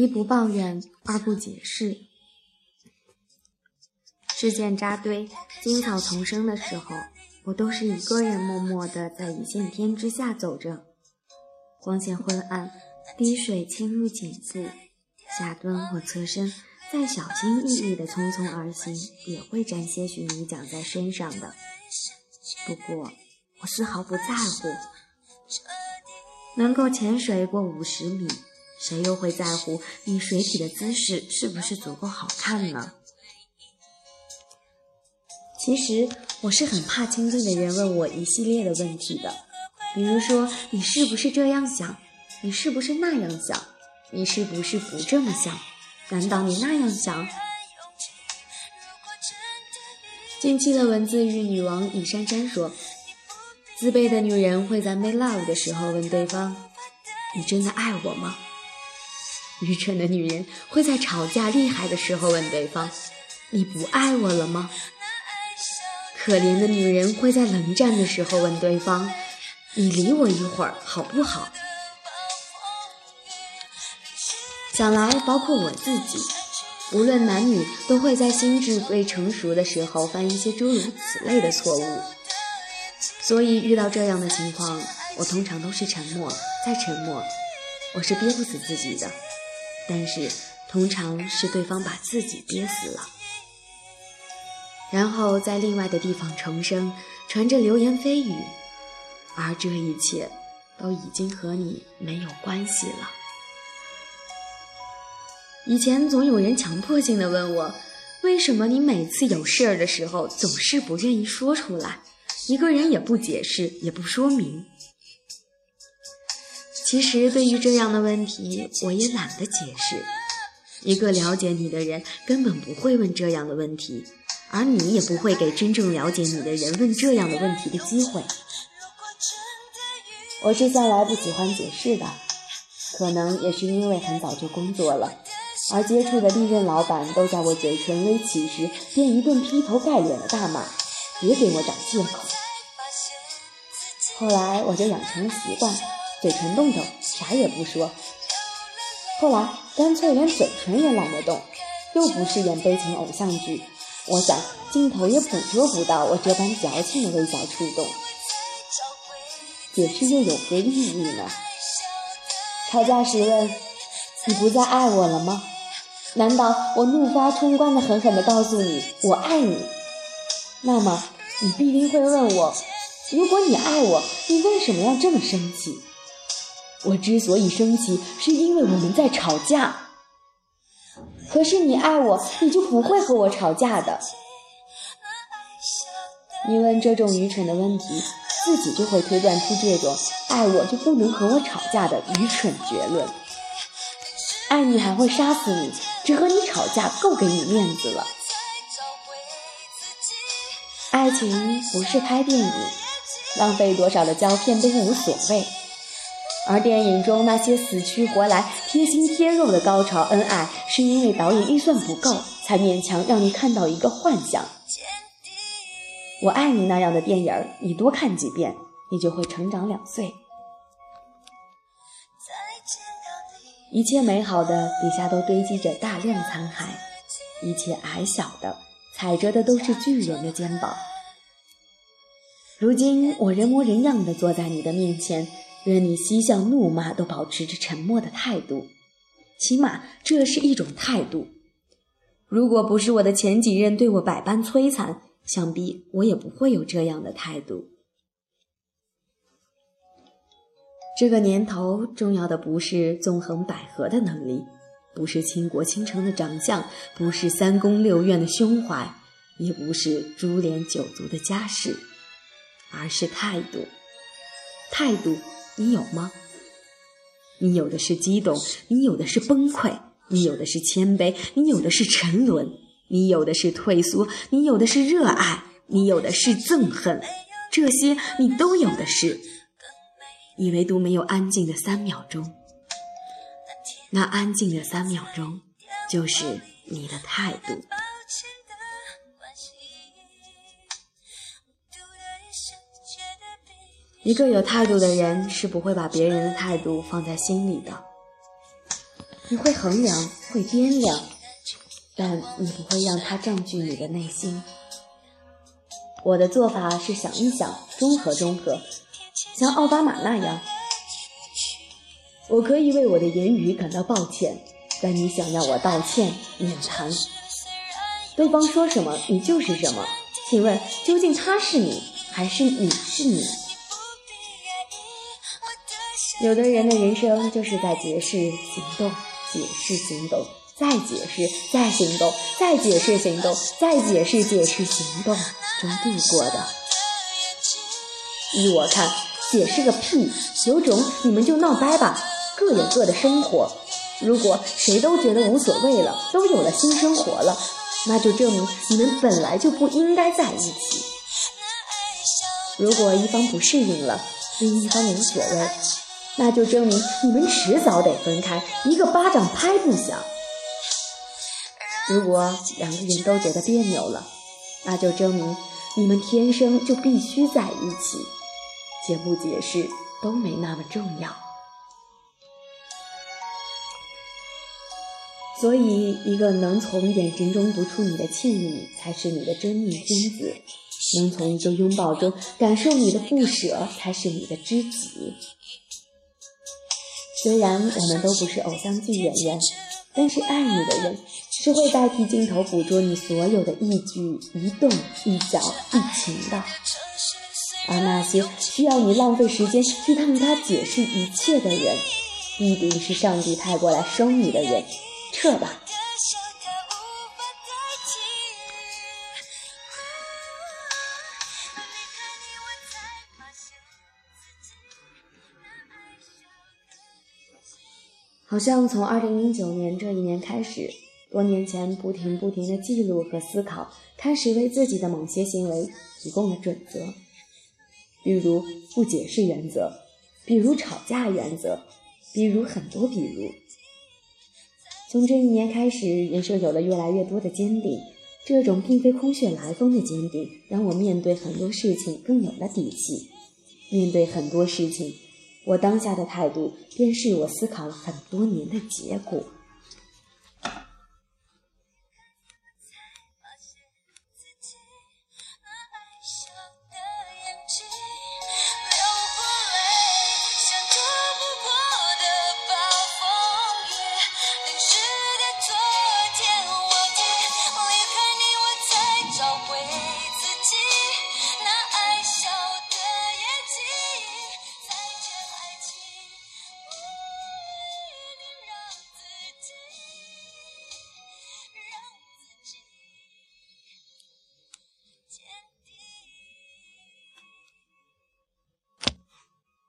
一不抱怨，二不解释。事件扎堆、荆草丛生的时候，我都是一个人默默地在一线天之下走着，光线昏暗，滴水侵入颈部，下蹲或侧身，再小心翼翼地匆匆而行，也会沾些许泥浆在身上的。不过，我丝毫不在乎。能够潜水过五十米，谁又会在乎你水体的姿势是不是足够好看呢？其实我是很怕亲近的人问我一系列的问题的，比如说你是不是这样想？你是不是那样想？你是不是不这么想？难道你那样想？近期的文字狱女王李珊珊说。自卑的女人会在 make love 的时候问对方：“你真的爱我吗？”愚蠢的女人会在吵架厉害的时候问对方：“你不爱我了吗？”可怜的女人会在冷战的时候问对方：“你理我一会儿好不好？”想来，包括我自己，无论男女，都会在心智未成熟的时候犯一些诸如此类的错误。所以遇到这样的情况，我通常都是沉默，再沉默，我是憋不死自己的。但是通常是对方把自己憋死了，然后在另外的地方重生，传着流言蜚语，而这一切都已经和你没有关系了。以前总有人强迫性的问我，为什么你每次有事儿的时候总是不愿意说出来？一个人也不解释，也不说明。其实，对于这样的问题，我也懒得解释。一个了解你的人根本不会问这样的问题，而你也不会给真正了解你的人问这样的问题的机会。我是向来不喜欢解释的，可能也是因为很早就工作了，而接触的历任老板都在我嘴唇微起时便一顿劈头盖脸的大骂，别给我找借口。后来我就养成了习惯，嘴唇动动，啥也不说。后来干脆连嘴唇也懒得动，又不是演悲情偶像剧，我想镜头也捕捉不到我这般矫情的微小触动。解释又有何意义呢？吵架时问你不再爱我了吗？难道我怒发冲冠的狠狠地告诉你我爱你？那么你必定会问我。如果你爱我，你为什么要这么生气？我之所以生气，是因为我们在吵架。可是你爱我，你就不会和我吵架的。你问这种愚蠢的问题，自己就会推断出这种爱我就不能和我吵架的愚蠢结论。爱你还会杀死你，只和你吵架够给你面子了。爱情不是拍电影。浪费多少的胶片都无所谓，而电影中那些死去活来、贴心贴肉的高潮恩爱，是因为导演预算不够，才勉强让你看到一个幻想。我爱你那样的电影，你多看几遍，你就会成长两岁。一切美好的底下都堆积着大量残骸，一切矮小的踩着的都是巨人的肩膀。如今我人模人样的坐在你的面前，任你嬉笑怒骂，都保持着沉默的态度，起码这是一种态度。如果不是我的前几任对我百般摧残，想必我也不会有这样的态度。这个年头，重要的不是纵横捭阖的能力，不是倾国倾城的长相，不是三宫六院的胸怀，也不是株连九族的家世。而是态度，态度你有吗？你有的是激动，你有的是崩溃，你有的是谦卑，你有的是沉沦，你有的是退缩，你有的是热爱，你有的是憎恨，这些你都有的是，你唯独没有安静的三秒钟。那安静的三秒钟，就是你的态度。一个有态度的人是不会把别人的态度放在心里的。你会衡量，会掂量，但你不会让他占据你的内心。我的做法是想一想，中和中和，像奥巴马那样。我可以为我的言语感到抱歉，但你想让我道歉，免谈。对方说什么，你就是什么。请问，究竟他是你，还是你是你？有的人的人生就是在解释、行动、解释、行动，再解释、再行动、再解释、行动、再解释、解释、行动中度过的。依我看，解释个屁！有种你们就闹掰吧。各有各的生活，如果谁都觉得无所谓了，都有了新生活了，那就证明你们本来就不应该在一起。如果一方不适应了，另一方无所谓，那就证明你们迟早得分开，一个巴掌拍不响。如果两个人都觉得别扭了，那就证明你们天生就必须在一起，解不解释都没那么重要。所以，一个能从眼神中读出你的歉意，才是你的真命天子；能从一个拥抱中感受你的不舍，才是你的知己。虽然我们都不是偶像剧演员，但是爱你的人是会代替镜头捕捉你所有的一举一动、一脚一情的。而那些需要你浪费时间去向他解释一切的人，必定是上帝派过来收你的人。撤吧。好像从二零零九年这一年开始，多年前不停不停的记录和思考，开始为自己的某些行为提供了准则，比如不解释原则，比如吵架原则，比如很多比如。从这一年开始，人生有了越来越多的坚定。这种并非空穴来风的坚定，让我面对很多事情更有了底气。面对很多事情，我当下的态度便是我思考了很多年的结果。